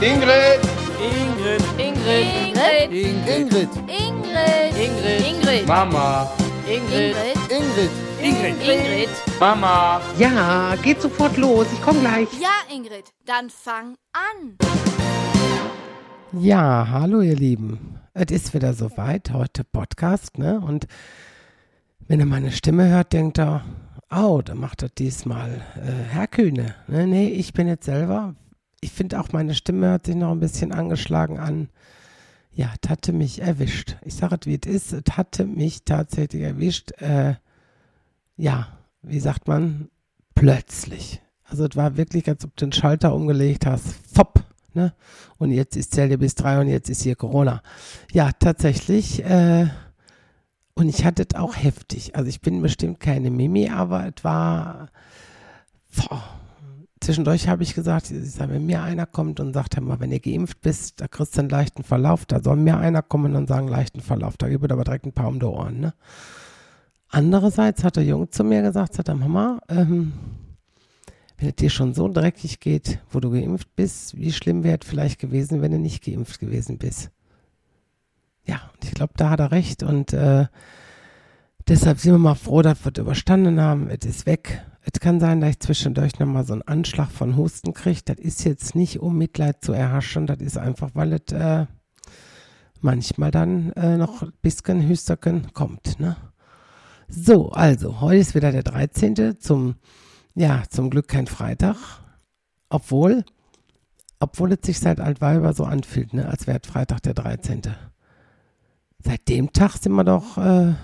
Ingrid. Ingrid. Ingrid. Ingrid. Ingrid. Ingrid. Ingrid. Mama. Ingrid. Ingrid. Ingrid. Ingrid. Mama. Ja, geht sofort los. Ich komme gleich. Ja, Ingrid, dann fang an. Ja, hallo ihr Lieben. Es ist wieder soweit, heute Podcast, ne? Und wenn ihr meine Stimme hört, denkt er, oh, da macht er diesmal äh, Herr Kühne. Ne? Nee, ich bin jetzt selber. Ich finde auch, meine Stimme hört sich noch ein bisschen angeschlagen an. Ja, es hatte mich erwischt. Ich sage es, wie es ist. Es hatte mich tatsächlich erwischt. Äh, ja, wie sagt man? Plötzlich. Also es war wirklich, als ob du den Schalter umgelegt hast. Fopp. Ne? Und jetzt ist Zelle bis drei und jetzt ist hier Corona. Ja, tatsächlich. Äh, und ich hatte es auch heftig. Also ich bin bestimmt keine Mimi, aber es war. Boah. Zwischendurch habe ich gesagt, ich sag, wenn mir einer kommt und sagt, hör mal, wenn ihr geimpft bist, da kriegst du einen leichten Verlauf, da soll mir einer kommen und sagen, leichten Verlauf. Da gibt es aber direkt ein paar um die Ohren. Ne? Andererseits hat der Junge zu mir gesagt, sagt er, Mama, ähm, wenn es dir schon so dreckig geht, wo du geimpft bist, wie schlimm wäre es vielleicht gewesen, wenn du nicht geimpft gewesen bist? Ja, und ich glaube, da hat er recht und äh, deshalb sind wir mal froh, dass wir es überstanden haben. Es ist weg. Es kann sein, dass ich zwischendurch nochmal so einen Anschlag von Husten kriege. Das ist jetzt nicht, um Mitleid zu erhaschen. Das ist einfach, weil es äh, manchmal dann äh, noch ein bisschen Hüsterken kommt. Ne? So, also, heute ist wieder der 13. zum, ja, zum Glück kein Freitag. Obwohl, obwohl es sich seit Altweiber so anfühlt, ne, als wäre Freitag der 13. Seit dem Tag sind wir doch, äh,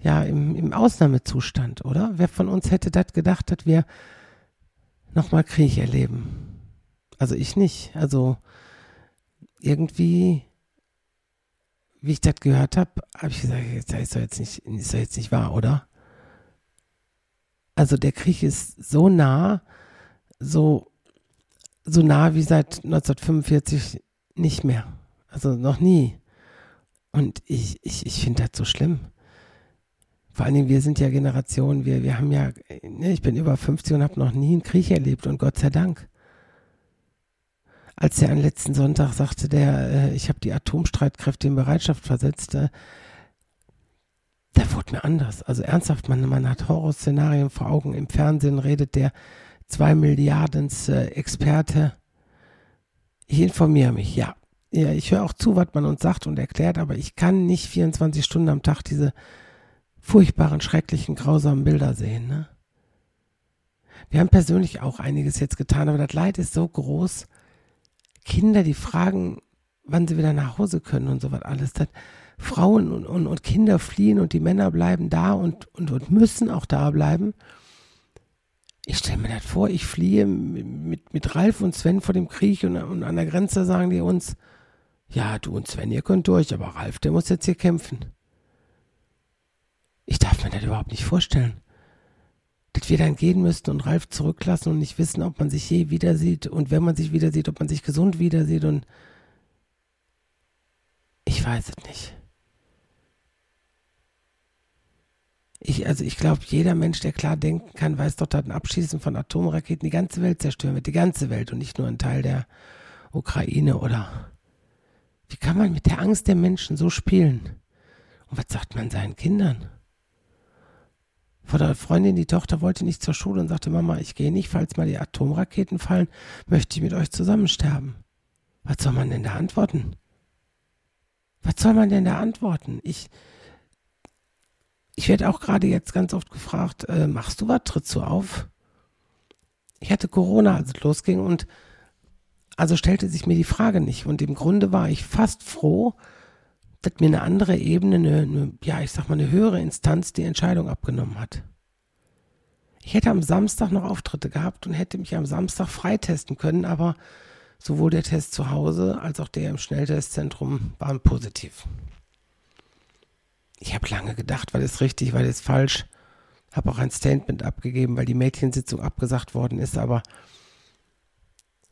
ja, im, im Ausnahmezustand, oder? Wer von uns hätte das gedacht, dass wir nochmal Krieg erleben? Also ich nicht. Also irgendwie, wie ich das gehört habe, habe ich gesagt, das ist doch jetzt nicht, ist doch jetzt nicht wahr, oder? Also der Krieg ist so nah, so, so nah wie seit 1945 nicht mehr. Also noch nie. Und ich, ich, ich finde das so schlimm. Vor allen Dingen, wir sind ja Generation, wir, wir haben ja, ne, ich bin über 50 und habe noch nie einen Krieg erlebt und Gott sei Dank. Als der am letzten Sonntag sagte, der, äh, ich habe die Atomstreitkräfte in Bereitschaft versetzt, äh, da wurde mir anders. Also ernsthaft, man, man hat Horrorszenarien vor Augen. Im Fernsehen redet der zwei Milliardens äh, Experte. Ich informiere mich, ja. Ja, ich höre auch zu, was man uns sagt und erklärt, aber ich kann nicht 24 Stunden am Tag diese furchtbaren, schrecklichen, grausamen Bilder sehen. Ne? Wir haben persönlich auch einiges jetzt getan, aber das Leid ist so groß. Kinder, die fragen, wann sie wieder nach Hause können und so was alles. Das, Frauen und, und, und Kinder fliehen und die Männer bleiben da und, und, und müssen auch da bleiben. Ich stelle mir das vor, ich fliehe mit, mit Ralf und Sven vor dem Krieg und, und an der Grenze sagen die uns, ja, du und Sven, ihr könnt durch, aber Ralf, der muss jetzt hier kämpfen. Ich darf mir das überhaupt nicht vorstellen. Dass wir dann gehen müssten und Ralf zurücklassen und nicht wissen, ob man sich je wieder sieht und wenn man sich wieder sieht, ob man sich gesund wieder sieht und ich weiß es nicht. Ich, also ich glaube, jeder Mensch, der klar denken kann, weiß doch, dass ein Abschießen von Atomraketen die ganze Welt zerstören wird, die ganze Welt und nicht nur ein Teil der Ukraine oder wie kann man mit der Angst der Menschen so spielen? Und was sagt man seinen Kindern? Vor der Freundin, die Tochter wollte nicht zur Schule und sagte, Mama, ich gehe nicht, falls mal die Atomraketen fallen, möchte ich mit euch zusammen sterben. Was soll man denn da antworten? Was soll man denn da antworten? Ich, ich werde auch gerade jetzt ganz oft gefragt, äh, machst du was, trittst du auf? Ich hatte Corona, als es losging und also stellte sich mir die Frage nicht. Und im Grunde war ich fast froh, dass mir eine andere Ebene, eine, eine, ja, ich sag mal, eine höhere Instanz die Entscheidung abgenommen hat. Ich hätte am Samstag noch Auftritte gehabt und hätte mich am Samstag freitesten können, aber sowohl der Test zu Hause als auch der im Schnelltestzentrum waren positiv. Ich habe lange gedacht, weil es richtig, weil es falsch. Habe auch ein Statement abgegeben, weil die Mädchensitzung abgesagt worden ist, aber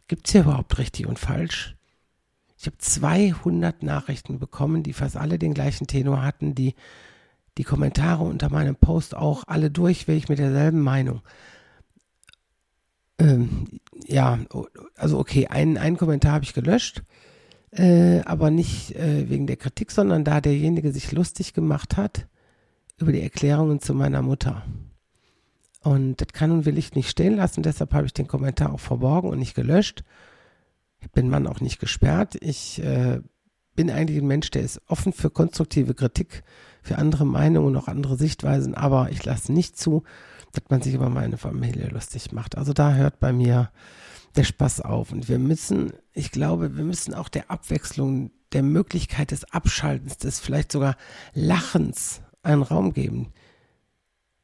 gibt es hier überhaupt richtig und falsch? Ich habe 200 Nachrichten bekommen, die fast alle den gleichen Tenor hatten, die die Kommentare unter meinem Post auch alle durchweg mit derselben Meinung. Ähm, ja, also okay, einen, einen Kommentar habe ich gelöscht, äh, aber nicht äh, wegen der Kritik, sondern da derjenige sich lustig gemacht hat über die Erklärungen zu meiner Mutter. Und das kann und will ich nicht stehen lassen, deshalb habe ich den Kommentar auch verborgen und nicht gelöscht. Bin Mann auch nicht gesperrt. Ich äh, bin eigentlich ein Mensch, der ist offen für konstruktive Kritik, für andere Meinungen und auch andere Sichtweisen, aber ich lasse nicht zu, dass man sich über meine Familie lustig macht. Also da hört bei mir der Spaß auf. Und wir müssen, ich glaube, wir müssen auch der Abwechslung, der Möglichkeit des Abschaltens, des vielleicht sogar Lachens einen Raum geben.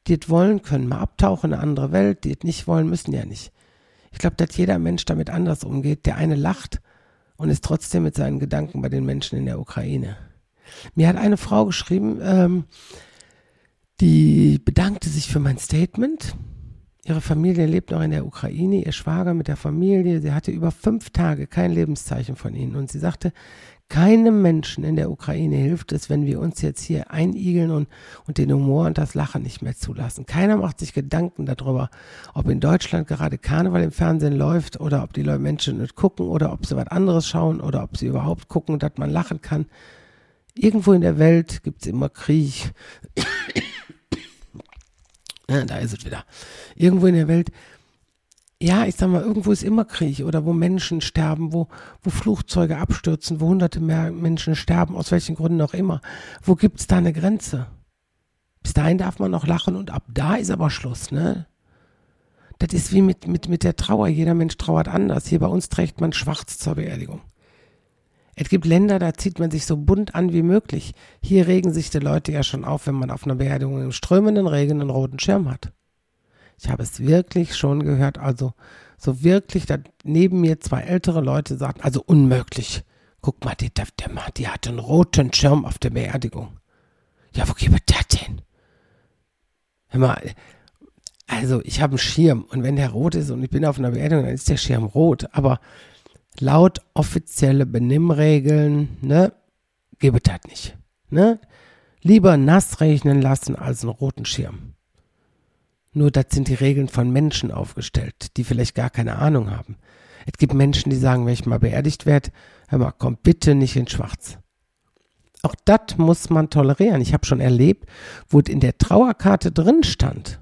Die es wollen, können mal abtauchen in eine andere Welt, die es nicht wollen, müssen ja nicht. Ich glaube, dass jeder Mensch damit anders umgeht. Der eine lacht und ist trotzdem mit seinen Gedanken bei den Menschen in der Ukraine. Mir hat eine Frau geschrieben, ähm, die bedankte sich für mein Statement. Ihre Familie lebt noch in der Ukraine, ihr Schwager mit der Familie. Sie hatte über fünf Tage kein Lebenszeichen von ihnen. Und sie sagte, keinem Menschen in der Ukraine hilft es, wenn wir uns jetzt hier einigeln und, und den Humor und das Lachen nicht mehr zulassen. Keiner macht sich Gedanken darüber, ob in Deutschland gerade Karneval im Fernsehen läuft oder ob die Leute Menschen nicht gucken oder ob sie was anderes schauen oder ob sie überhaupt gucken, dass man lachen kann. Irgendwo in der Welt gibt es immer Krieg. Ja, da ist es wieder. Irgendwo in der Welt ja, ich sag mal, irgendwo ist immer Krieg oder wo Menschen sterben, wo, wo Flugzeuge abstürzen, wo hunderte mehr Menschen sterben, aus welchen Gründen auch immer. Wo gibt's da eine Grenze? Bis dahin darf man noch lachen und ab da ist aber Schluss, ne? Das ist wie mit, mit, mit der Trauer. Jeder Mensch trauert anders. Hier bei uns trägt man schwarz zur Beerdigung. Es gibt Länder, da zieht man sich so bunt an wie möglich. Hier regen sich die Leute ja schon auf, wenn man auf einer Beerdigung im strömenden Regen einen roten Schirm hat. Ich habe es wirklich schon gehört, also so wirklich, dass neben mir zwei ältere Leute sagten, also unmöglich. Guck mal, die, der, der, die hatte einen roten Schirm auf der Beerdigung. Ja, wo gibt das denn? Hör mal, also ich habe einen Schirm und wenn der rot ist und ich bin auf einer Beerdigung, dann ist der Schirm rot. Aber laut offizielle Benimmregeln, ne, gibt das nicht. Ne? Lieber nass rechnen lassen als einen roten Schirm. Nur das sind die Regeln von Menschen aufgestellt, die vielleicht gar keine Ahnung haben. Es gibt Menschen, die sagen, wenn ich mal beerdigt werde, hör mal, komm bitte nicht in Schwarz. Auch das muss man tolerieren. Ich habe schon erlebt, wo es in der Trauerkarte drin stand.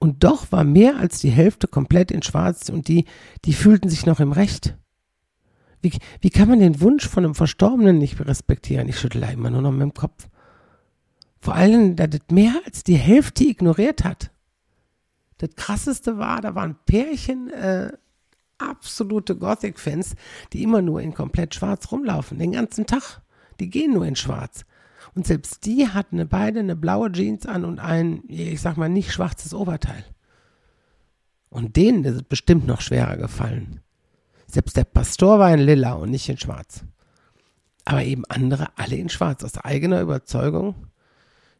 Und doch war mehr als die Hälfte komplett in Schwarz und die, die fühlten sich noch im Recht. Wie, wie kann man den Wunsch von einem Verstorbenen nicht respektieren? Ich schüttle immer nur noch mit dem Kopf. Vor allem, dass es mehr als die Hälfte ignoriert hat. Das krasseste war, da waren Pärchen, äh, absolute Gothic-Fans, die immer nur in komplett schwarz rumlaufen, den ganzen Tag. Die gehen nur in schwarz. Und selbst die hatten beide eine blaue Jeans an und ein, ich sag mal, nicht schwarzes Oberteil. Und denen ist es bestimmt noch schwerer gefallen. Selbst der Pastor war in lila und nicht in schwarz. Aber eben andere alle in schwarz, aus eigener Überzeugung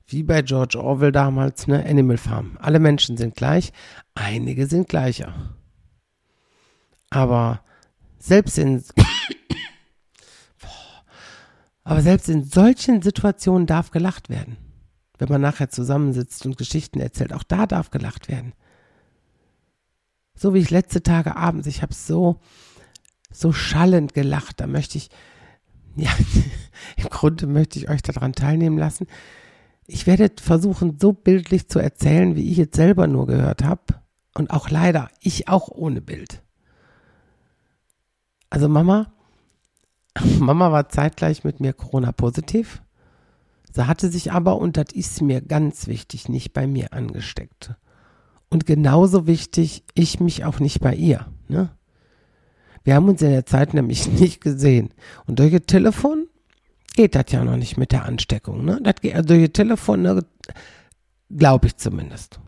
wie bei George Orwell damals, ne, Animal Farm. Alle Menschen sind gleich, einige sind gleicher. Aber selbst in aber selbst in solchen Situationen darf gelacht werden. Wenn man nachher zusammensitzt und Geschichten erzählt, auch da darf gelacht werden. So wie ich letzte Tage abends, ich habe so so schallend gelacht, da möchte ich ja, im Grunde möchte ich euch daran teilnehmen lassen ich werde versuchen, so bildlich zu erzählen, wie ich jetzt selber nur gehört habe. Und auch leider, ich auch ohne Bild. Also Mama, Mama war zeitgleich mit mir Corona-positiv. Sie hatte sich aber, und das ist mir ganz wichtig, nicht bei mir angesteckt. Und genauso wichtig, ich mich auch nicht bei ihr. Ne? Wir haben uns in der Zeit nämlich nicht gesehen. Und durch ihr Telefon geht das ja noch nicht mit der Ansteckung. Ne? Das geht, also ihr Telefon, ne, glaube ich zumindest.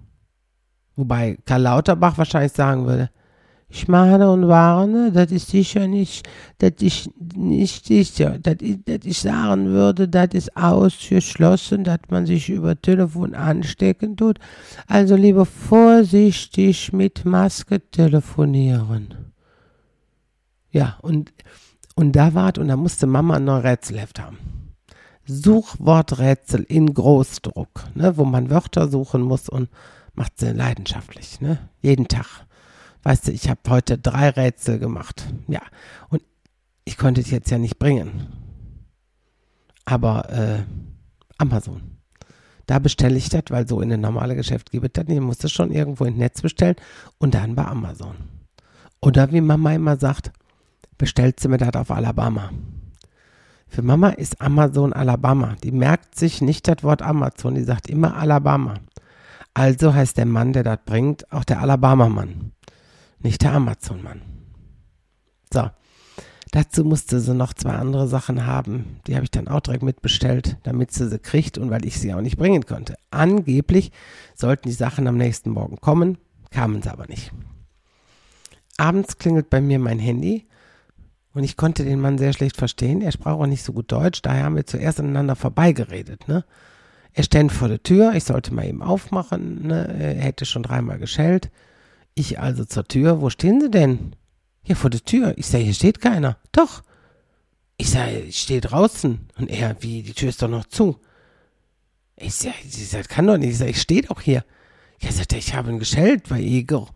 Wobei Karl Lauterbach wahrscheinlich sagen würde, ich mahne und warne, das ist sicher nicht, das ist nicht sicher. Das, ist, das ich sagen würde, das ist ausgeschlossen, dass man sich über Telefon anstecken tut. Also lieber vorsichtig mit Maske telefonieren. Ja, und und da wart, und da musste Mama ein neues Rätselheft haben. Suchworträtsel in Großdruck, ne, wo man Wörter suchen muss und macht sie leidenschaftlich, ne, jeden Tag. weißt du, ich habe heute drei Rätsel gemacht. Ja, und ich konnte es jetzt ja nicht bringen. Aber äh, Amazon. Da bestelle ich das, weil so in ein normale Geschäft gibt es das nicht. Ich muss das schon irgendwo ins Netz bestellen und dann bei Amazon. Oder wie Mama immer sagt, bestellt sie mir das auf Alabama. Für Mama ist Amazon Alabama. Die merkt sich nicht das Wort Amazon, die sagt immer Alabama. Also heißt der Mann, der das bringt, auch der Alabama-Mann, nicht der Amazon-Mann. So, dazu musste sie noch zwei andere Sachen haben. Die habe ich dann auch direkt mitbestellt, damit sie sie kriegt und weil ich sie auch nicht bringen konnte. Angeblich sollten die Sachen am nächsten Morgen kommen, kamen sie aber nicht. Abends klingelt bei mir mein Handy und ich konnte den Mann sehr schlecht verstehen. Er sprach auch nicht so gut Deutsch, daher haben wir zuerst aneinander vorbeigeredet. Ne? Er stand vor der Tür, ich sollte mal eben aufmachen, ne? er hätte schon dreimal geschellt. Ich also zur Tür, wo stehen Sie denn? Ja, vor der Tür. Ich sage, hier steht keiner. Doch. Ich sage, ich stehe draußen. Und er, wie, die Tür ist doch noch zu. Ich sage, das kann doch nicht. Ich sage, ich stehe doch hier. Er, ich habe ihn geschellt bei Egor.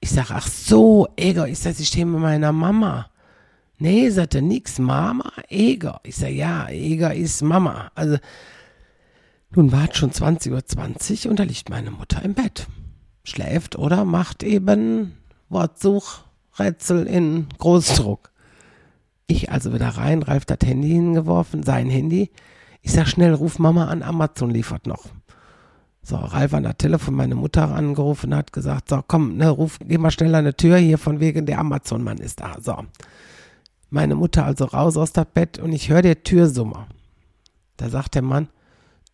Ich sage, ach so, Egor. Ich sage, Sie stehen mit meiner Mama. Nee, sagt er, nix, Mama, Eger. Ich sage, ja, Eger ist Mama. Also, nun war es schon 20.20 Uhr 20 und da liegt meine Mutter im Bett. Schläft oder macht eben Wortsuchrätsel in Großdruck. Ich also wieder rein, Ralf das Handy hingeworfen, sein Handy. Ich sag schnell, ruf Mama an, Amazon liefert noch. So, Ralf an der Telefon meine Mutter angerufen, hat gesagt, so komm, ne, ruf, geh mal schnell an die Tür hier, von wegen der Amazon-Mann ist da. So. Meine Mutter also raus aus dem Bett und ich höre der Türsummer. Da sagt der Mann,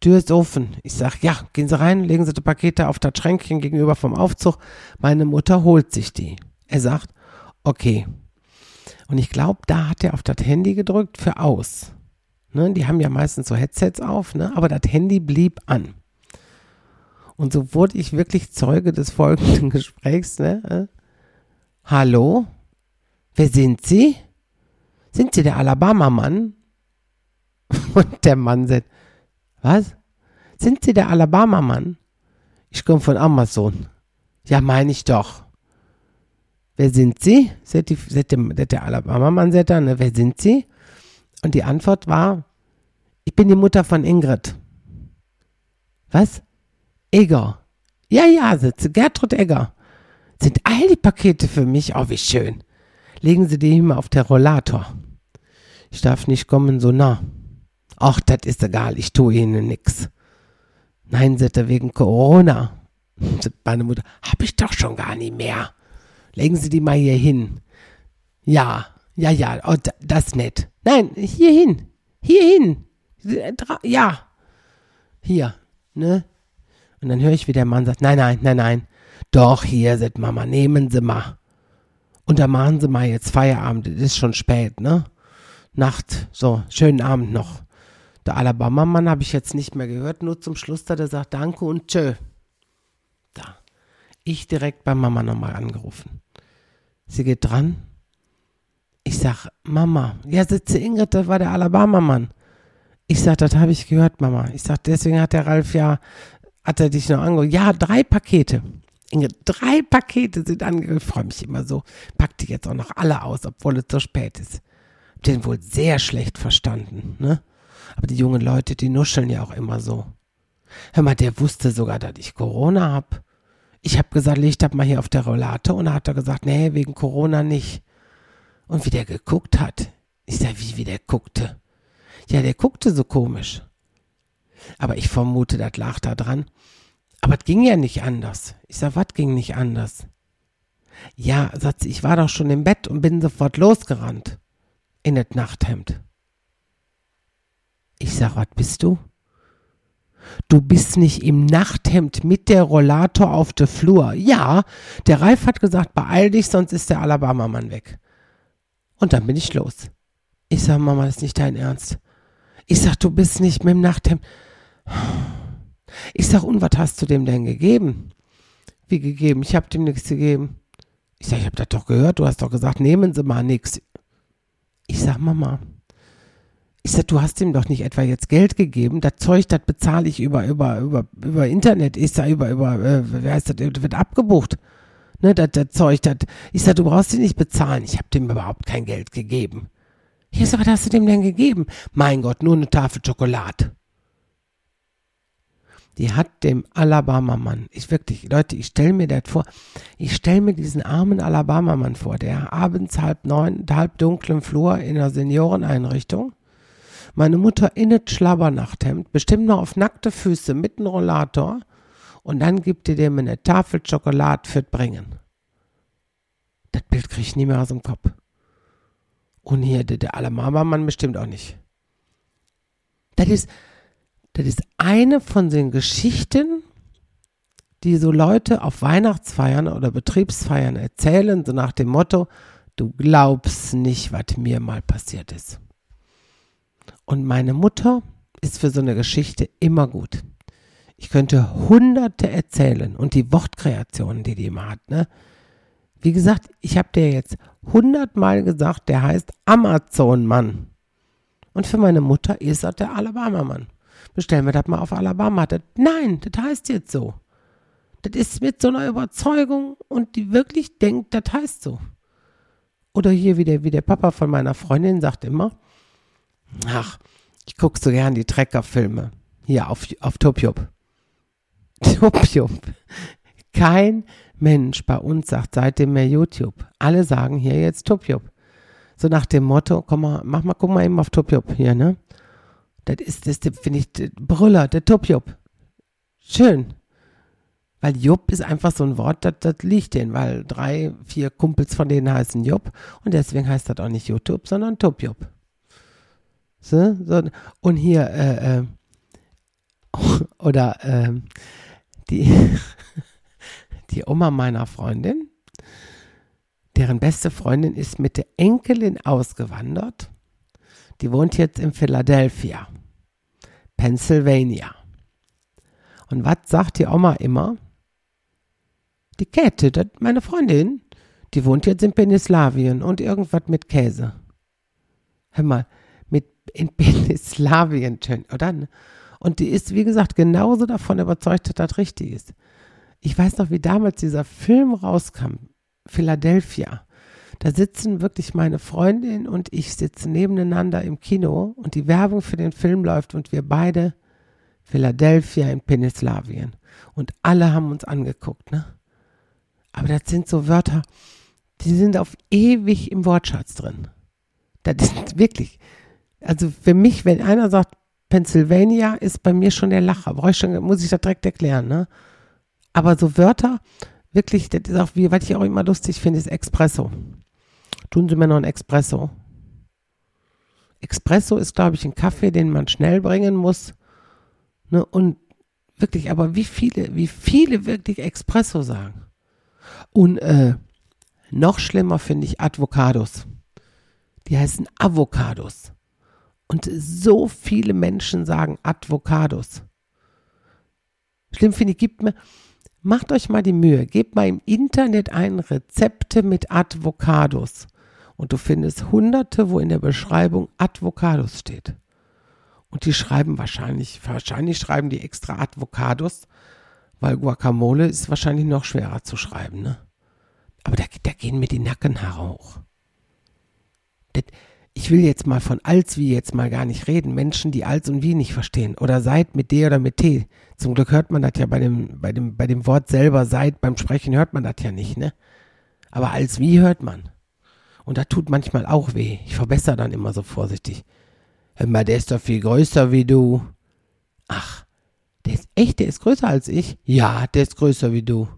Tür ist offen. Ich sag, ja, gehen Sie rein, legen Sie die Pakete auf das Schränkchen gegenüber vom Aufzug. Meine Mutter holt sich die. Er sagt, okay. Und ich glaube, da hat er auf das Handy gedrückt für aus. Ne, die haben ja meistens so Headsets auf, ne, aber das Handy blieb an. Und so wurde ich wirklich Zeuge des folgenden Gesprächs. Ne? Hallo? Wer sind Sie? Sind Sie der Alabama-Mann? Und der Mann sagt, was? Sind Sie der Alabama-Mann? Ich komme von Amazon. Ja, meine ich doch. Wer sind Sie? Sagt, die, sagt der, der Alabama-Mann sagt dann, ne? wer sind Sie? Und die Antwort war, ich bin die Mutter von Ingrid. Was? Egger. Ja, ja, sitze Gertrud Egger. Sind all die Pakete für mich? Oh, wie schön. Legen Sie die immer auf der Rollator. Ich darf nicht kommen so nah. Ach, das ist egal, ich tue Ihnen nix. Nein, sagt er, wegen Corona. Meine Mutter, hab ich doch schon gar nicht mehr. Legen Sie die mal hier hin. Ja, ja, ja, oh, das nett. Nein, hier hin. Hier hin. Ja. Hier, ne? Und dann höre ich, wie der Mann sagt, nein, nein, nein, nein. Doch, hier, sagt Mama, nehmen Sie mal. Und da machen Sie mal jetzt Feierabend, es ist schon spät, ne? Nacht, so, schönen Abend noch. Der Alabama-Mann habe ich jetzt nicht mehr gehört, nur zum Schluss da, der sagt Danke und Tschö. Da. Ich direkt bei Mama nochmal angerufen. Sie geht dran. Ich sag, Mama, ja, sitze Ingrid, das war der Alabama-Mann. Ich sag, das habe ich gehört, Mama. Ich sag, deswegen hat der Ralf ja, hat er dich noch angerufen. Ja, drei Pakete. Ingrid, drei Pakete sind angekommen. Ich freue mich immer so. Pack die jetzt auch noch alle aus, obwohl es so spät ist. Den wohl sehr schlecht verstanden, ne? Aber die jungen Leute, die nuscheln ja auch immer so. Hör mal, der wusste sogar, dass ich Corona hab. Ich hab gesagt, leg das mal hier auf der Rollator und dann hat er gesagt, nee, wegen Corona nicht. Und wie der geguckt hat. Ich sag, wie, wie der guckte. Ja, der guckte so komisch. Aber ich vermute, das lag da dran. Aber es ging ja nicht anders. Ich sag, was ging nicht anders? Ja, sagt sie, ich war doch schon im Bett und bin sofort losgerannt. In das Nachthemd. Ich sag, was bist du? Du bist nicht im Nachthemd mit der Rollator auf der Flur. Ja, der Ralf hat gesagt, beeil dich, sonst ist der Alabama-Mann weg. Und dann bin ich los. Ich sag, Mama, das ist nicht dein Ernst. Ich sag, du bist nicht mit dem Nachthemd. Ich sag, und was hast du dem denn gegeben? Wie gegeben? Ich hab dem nichts gegeben. Ich sag, ich hab das doch gehört. Du hast doch gesagt, nehmen Sie mal nichts. Ich sag, Mama, ich sag, du hast ihm doch nicht etwa jetzt Geld gegeben. Das Zeug, das bezahle ich über, über, über, über Internet. Ich sag, über, über, äh, wie heißt das, wird abgebucht. Ne, das, das Zeug, das. Ich sag, du brauchst die nicht bezahlen. Ich habe dem überhaupt kein Geld gegeben. Hier sag, was hast du dem denn gegeben? Mein Gott, nur eine Tafel Schokolade. Die hat dem Alabama-Mann, ich wirklich, Leute, ich stelle mir das vor, ich stelle mir diesen armen Alabama-Mann vor, der abends halb neun, halb dunklen Flur in einer Senioreneinrichtung, meine Mutter in das Schlabbernachthemd, bestimmt noch auf nackte Füße mit einem Rollator, und dann gibt ihr dem eine Tafel Schokolade für Bringen. Das Bild kriege ich nie mehr aus dem Kopf. Und hier der, der Alabama-Mann bestimmt auch nicht. Das ist, das ist eine von den Geschichten, die so Leute auf Weihnachtsfeiern oder Betriebsfeiern erzählen, so nach dem Motto, du glaubst nicht, was mir mal passiert ist. Und meine Mutter ist für so eine Geschichte immer gut. Ich könnte hunderte erzählen und die Wortkreationen, die die immer hat, ne? Wie gesagt, ich habe dir jetzt hundertmal gesagt, der heißt Amazon-Mann. Und für meine Mutter ist das der Alabama-Mann. Bestellen wir das mal auf Alabama. Das, nein, das heißt jetzt so. Das ist mit so einer Überzeugung und die wirklich denkt, das heißt so. Oder hier wie der, wie der Papa von meiner Freundin sagt immer, ach, ich gucke so gern die Treckerfilme. Hier auf, auf Topjup. Topjup. Kein Mensch bei uns sagt seitdem mehr YouTube. Alle sagen hier jetzt Topjup. So nach dem Motto, komm mal, mach mal, guck mal eben auf Topjup hier, ne? Das ist, das finde ich, Brüller, der Topjup. Schön. Weil Jupp ist einfach so ein Wort, das, das liegt denen, weil drei, vier Kumpels von denen heißen Jupp und deswegen heißt das auch nicht YouTube, sondern Topjup. So, so, und hier, äh, äh, oder äh, die, die Oma meiner Freundin, deren beste Freundin ist mit der Enkelin ausgewandert. Die wohnt jetzt in Philadelphia, Pennsylvania. Und was sagt die Oma immer? Die Käthe, meine Freundin, die wohnt jetzt in Penislawien und irgendwas mit Käse. Hör mal, mit in Penislawien, oder? Und die ist, wie gesagt, genauso davon überzeugt, dass das richtig ist. Ich weiß noch, wie damals dieser Film rauskam, Philadelphia. Da sitzen wirklich meine Freundin und ich sitzen nebeneinander im Kino und die Werbung für den Film läuft und wir beide Philadelphia in Penislawien. Und alle haben uns angeguckt, ne? Aber das sind so Wörter, die sind auf ewig im Wortschatz drin. Das ist wirklich, also für mich, wenn einer sagt, Pennsylvania ist bei mir schon der Lacher. Brauche ich schon, muss ich das direkt erklären, ne? Aber so Wörter, wirklich, das ist auch wie, was ich auch immer lustig finde, ist Espresso. Tun Sie mir noch ein Espresso. Espresso ist, glaube ich, ein Kaffee, den man schnell bringen muss. Ne? Und wirklich, aber wie viele, wie viele wirklich Espresso sagen. Und äh, noch schlimmer finde ich Avocados. Die heißen Avocados. Und so viele Menschen sagen Avocados. Schlimm finde ich, gibt mir, macht euch mal die Mühe, gebt mal im Internet ein Rezepte mit Avocados. Und du findest hunderte, wo in der Beschreibung Avocados steht. Und die schreiben wahrscheinlich, wahrscheinlich schreiben die extra Avocados, weil Guacamole ist wahrscheinlich noch schwerer zu schreiben, ne? Aber da, da gehen mir die Nackenhaare hoch. Das, ich will jetzt mal von als wie jetzt mal gar nicht reden. Menschen, die als und wie nicht verstehen. Oder seid mit D oder mit T. Zum Glück hört man das ja bei dem, bei dem, bei dem Wort selber seid, beim Sprechen hört man das ja nicht, ne? Aber als wie hört man. Und das tut manchmal auch weh. Ich verbessere dann immer so vorsichtig. Hör mal, der ist doch viel größer wie du. Ach, der ist echt, der ist größer als ich? Ja, der ist größer wie du.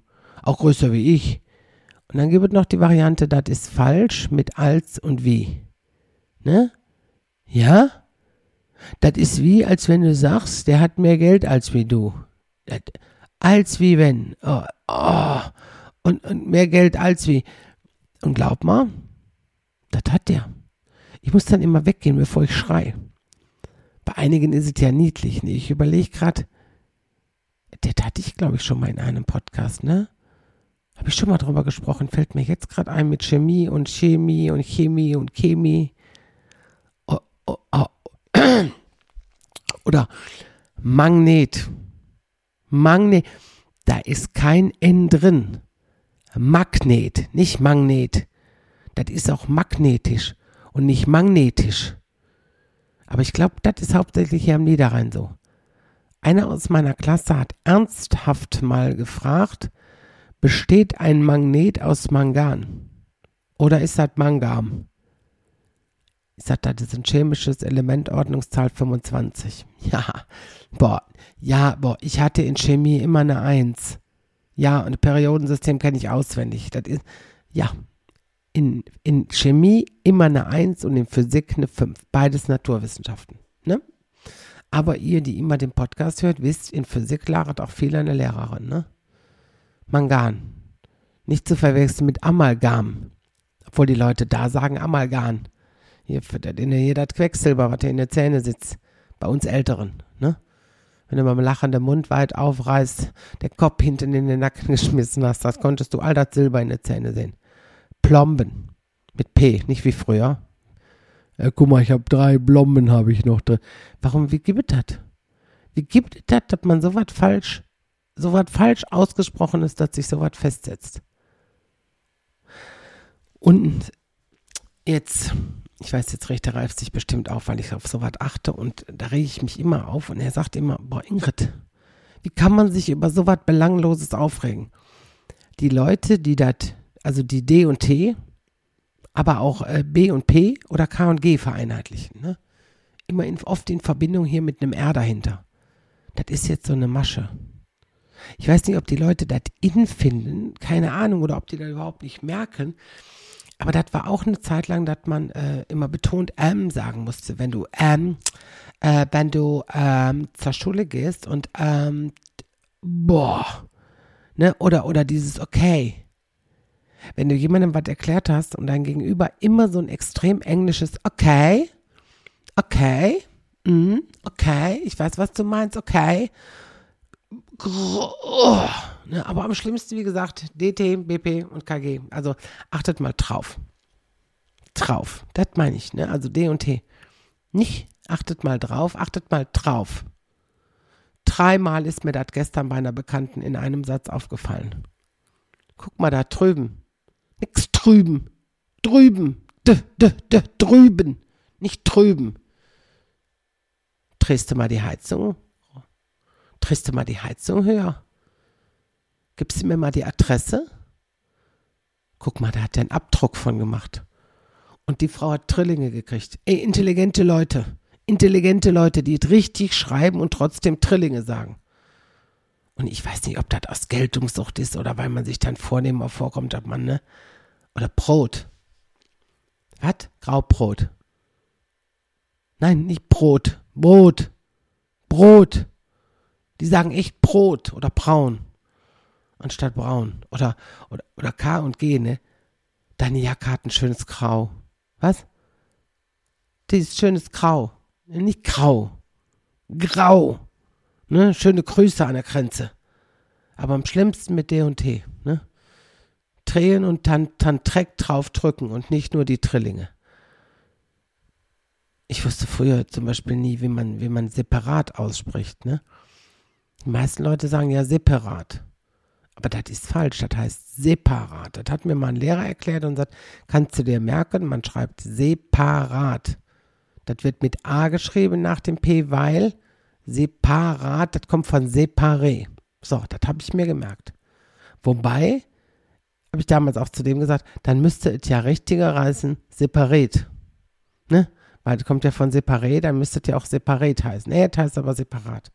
Auch größer wie ich. Und dann gibt es noch die Variante, das ist falsch mit als und wie. Ne? Ja? Das ist wie, als wenn du sagst, der hat mehr Geld als wie du. Das, als wie wenn. Oh, oh. Und, und mehr Geld als wie. Und glaub mal, das hat der. Ich muss dann immer weggehen, bevor ich schrei. Bei einigen ist es ja niedlich. Ne? Ich überlege gerade, das hatte ich, glaube ich, schon mal in einem Podcast, ne? Habe ich schon mal drüber gesprochen, fällt mir jetzt gerade ein mit Chemie und Chemie und Chemie und Chemie. Oder Magnet. Magnet. Da ist kein N drin. Magnet, nicht Magnet. Das ist auch magnetisch und nicht magnetisch. Aber ich glaube, das ist hauptsächlich hier am Niederrhein so. Einer aus meiner Klasse hat ernsthaft mal gefragt, besteht ein Magnet aus Mangan? Oder ist das Mangam? Ich sagte, das ist ein chemisches Element, Ordnungszahl 25. Ja, boah, ja, boah, ich hatte in Chemie immer eine Eins. Ja, und Periodensystem kenne ich auswendig. Das ist, ja, in, in Chemie immer eine Eins und in Physik eine Fünf. Beides Naturwissenschaften, ne? Aber ihr, die immer den Podcast hört, wisst, in Physik lagert auch viel eine Lehrerin, ne? Mangan. Nicht zu verwechseln mit Amalgam. Obwohl die Leute da sagen Amalgam. Hier füttert hier das Quecksilber, was hier in der Zähne sitzt. Bei uns Älteren, ne? Wenn du beim Lachen den Mund weit aufreißt, der Kopf hinten in den Nacken geschmissen hast, das konntest du all das Silber in der Zähne sehen. Plomben. Mit P, nicht wie früher. Ja, guck mal, ich habe drei Blomben habe ich noch drin. Warum, wie gibt es das? Wie gibt es das, dass man so was falsch, so was falsch ausgesprochen ist, dass sich so was festsetzt? Und jetzt ich weiß, jetzt regt der Ralf sich bestimmt auf, weil ich auf sowas achte und da rege ich mich immer auf und er sagt immer, boah Ingrid, wie kann man sich über sowas Belangloses aufregen? Die Leute, die das, also die D und T, aber auch äh, B und P oder K und G vereinheitlichen, ne? Immer in, oft in Verbindung hier mit einem R dahinter. Das ist jetzt so eine Masche. Ich weiß nicht, ob die Leute das in finden, keine Ahnung, oder ob die das überhaupt nicht merken. Aber das war auch eine Zeit lang, dass man äh, immer betont ähm sagen musste, wenn du ähm, äh, wenn du ähm, zur Schule gehst und ähm, boah, ne, oder, oder dieses okay. Wenn du jemandem was erklärt hast und dein Gegenüber immer so ein extrem englisches okay, okay, mm, okay, ich weiß, was du meinst, okay, oh, ne, aber am schlimmsten, wie gesagt, DT, BP und KG. Also achtet mal drauf. Drauf. Das meine ich, ne? Also D und T. Nicht achtet mal drauf, achtet mal drauf. Dreimal ist mir das gestern bei einer Bekannten in einem Satz aufgefallen. Guck mal da drüben. Nix drüben. Drüben. D, d, d, drüben. Nicht drüben. Drehst du mal die Heizung Drehst du mal die Heizung höher? Gibst du mir mal die Adresse? Guck mal, da hat der einen Abdruck von gemacht. Und die Frau hat Trillinge gekriegt. Ey, intelligente Leute. Intelligente Leute, die richtig schreiben und trotzdem Trillinge sagen. Und ich weiß nicht, ob das aus Geltungssucht ist oder weil man sich dann vornehmer vorkommt, ob man, ne? Oder Brot. Was? Graubrot. Nein, nicht Brot. Brot. Brot. Die sagen echt Brot oder braun anstatt braun. Oder, oder, oder K und G, ne? Deine Jacke hat ein schönes Grau. Was? Die ist schönes Grau. Nicht grau. Grau. Ne? Schöne Grüße an der Grenze. Aber am schlimmsten mit D und T. Ne? Drehen und dann, dann Dreck drauf drücken und nicht nur die Trillinge. Ich wusste früher zum Beispiel nie, wie man, wie man separat ausspricht. Ne? Die meisten Leute sagen ja separat. Aber das ist falsch, das heißt separat. Das hat mir mal ein Lehrer erklärt und sagt, kannst du dir merken, man schreibt separat. Das wird mit A geschrieben nach dem P, weil separat, das kommt von separé. So, das habe ich mir gemerkt. Wobei, habe ich damals auch zu dem gesagt, dann müsste es ja richtiger heißen separat. Ne? Weil das kommt ja von separé, dann müsste es ja auch separat heißen. Nee, das heißt aber separat.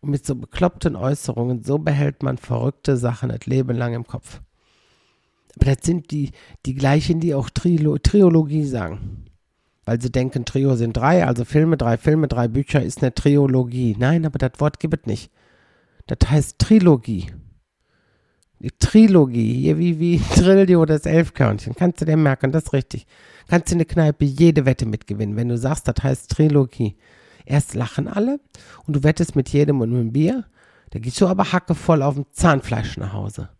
Und mit so bekloppten Äußerungen, so behält man verrückte Sachen das Leben lang im Kopf. Aber das sind die, die gleichen, die auch Trilo Triologie sagen. Weil sie denken, Trio sind drei, also Filme, drei Filme, drei Bücher ist eine Triologie. Nein, aber das Wort gibt es nicht. Das heißt Trilogie. Die Trilogie, hier wie, wie Trilio das Elfkörnchen. Kannst du dir merken, das ist richtig. Kannst du in der Kneipe jede Wette mitgewinnen, wenn du sagst, das heißt Trilogie. Erst lachen alle und du wettest mit jedem und einem Bier. Da gehst du aber hackevoll auf dem Zahnfleisch nach Hause.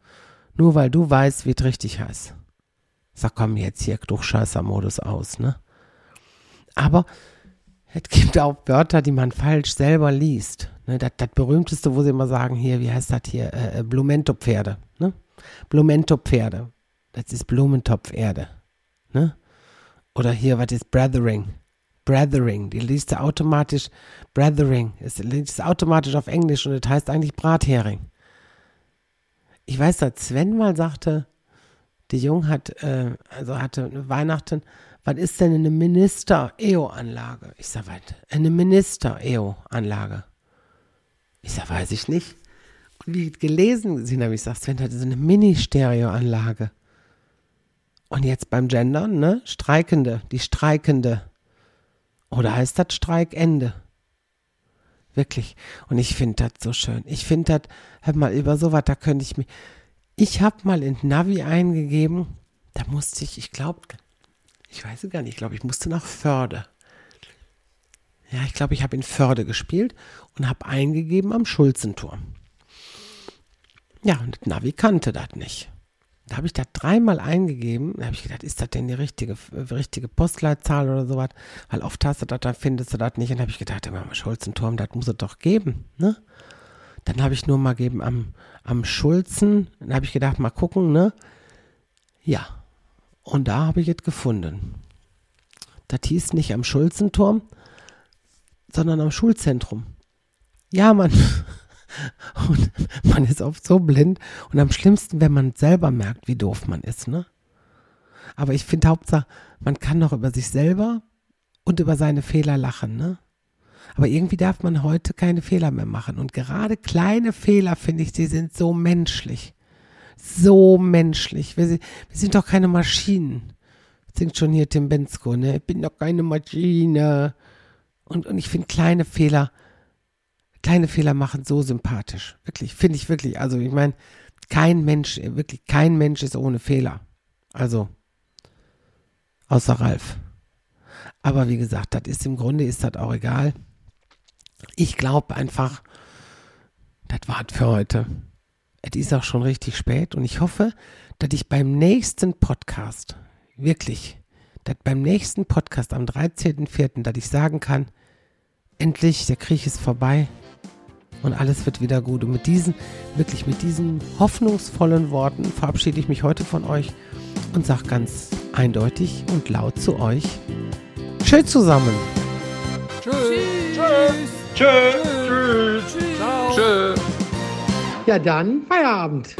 Nur weil du weißt, wie es richtig heißt. Sag komm jetzt hier Klugscheißer-Modus aus, ne? Aber es gibt auch Wörter, die man falsch selber liest. Ne, das, berühmteste, wo sie immer sagen, hier, wie heißt das hier, äh, äh Blumento-Pferde. Ne? Blumento-Pferde. Das ist Blumentopferde. Ne? Oder hier, was ist Brethering? Brethering. Die liest du automatisch. Brethering. Es liest automatisch auf Englisch und das heißt eigentlich Brathering. Ich weiß, dass Sven mal sagte, die Jung hat, äh, also hatte Weihnachten, was ist denn eine Minister-EO-Anlage? Ich sag, was? Eine Minister-EO-Anlage. Ich sag, weiß ich nicht. Und wie gelesen gesehen habe, ich sag, Sven hatte so eine Mini-Stereo-Anlage. Und jetzt beim Gendern, ne? Streikende, die Streikende. Oder heißt das Streikende? Wirklich. Und ich finde das so schön. Ich finde das, hör mal, über sowas, da könnte ich mich. Ich habe mal in Navi eingegeben, da musste ich, ich glaube, ich weiß es gar nicht, ich glaube, ich musste nach Förde. Ja, ich glaube, ich habe in Förde gespielt und habe eingegeben am Schulzenturm. Ja, und Navi kannte das nicht. Da habe ich das dreimal eingegeben. Da habe ich gedacht, ist das denn die richtige, richtige Postleitzahl oder sowas? Weil oft hast du das, dann findest du das nicht. Und da habe ich gedacht, am Schulzenturm, das muss es doch geben. Ne? Dann habe ich nur mal gegeben am, am Schulzen. Dann habe ich gedacht, mal gucken, ne? Ja. Und da habe ich es gefunden. Das hieß nicht am Schulzenturm, sondern am Schulzentrum. Ja, Mann. Und man ist oft so blind. Und am schlimmsten, wenn man selber merkt, wie doof man ist, ne? Aber ich finde Hauptsache, man kann doch über sich selber und über seine Fehler lachen, ne? Aber irgendwie darf man heute keine Fehler mehr machen. Und gerade kleine Fehler, finde ich, die sind so menschlich. So menschlich. Wir, wir sind doch keine Maschinen. Singt schon hier Tim Bensko, ne? Ich bin doch keine Maschine. Und, und ich finde kleine Fehler, kleine Fehler machen so sympathisch. Wirklich, finde ich wirklich. Also ich meine, kein Mensch, wirklich kein Mensch ist ohne Fehler. Also, außer Ralf. Aber wie gesagt, das ist im Grunde ist das auch egal. Ich glaube einfach, das war's für heute. Es ist auch schon richtig spät und ich hoffe, dass ich beim nächsten Podcast, wirklich, dass beim nächsten Podcast am 13.04., dass ich sagen kann, endlich, der Krieg ist vorbei, und alles wird wieder gut. Und mit diesen, wirklich mit diesen hoffnungsvollen Worten verabschiede ich mich heute von euch und sage ganz eindeutig und laut zu euch: Tschüss zusammen. Tschüss. Tschüss. Tschüss. Tschüss. Tschüss. Ja, dann Feierabend.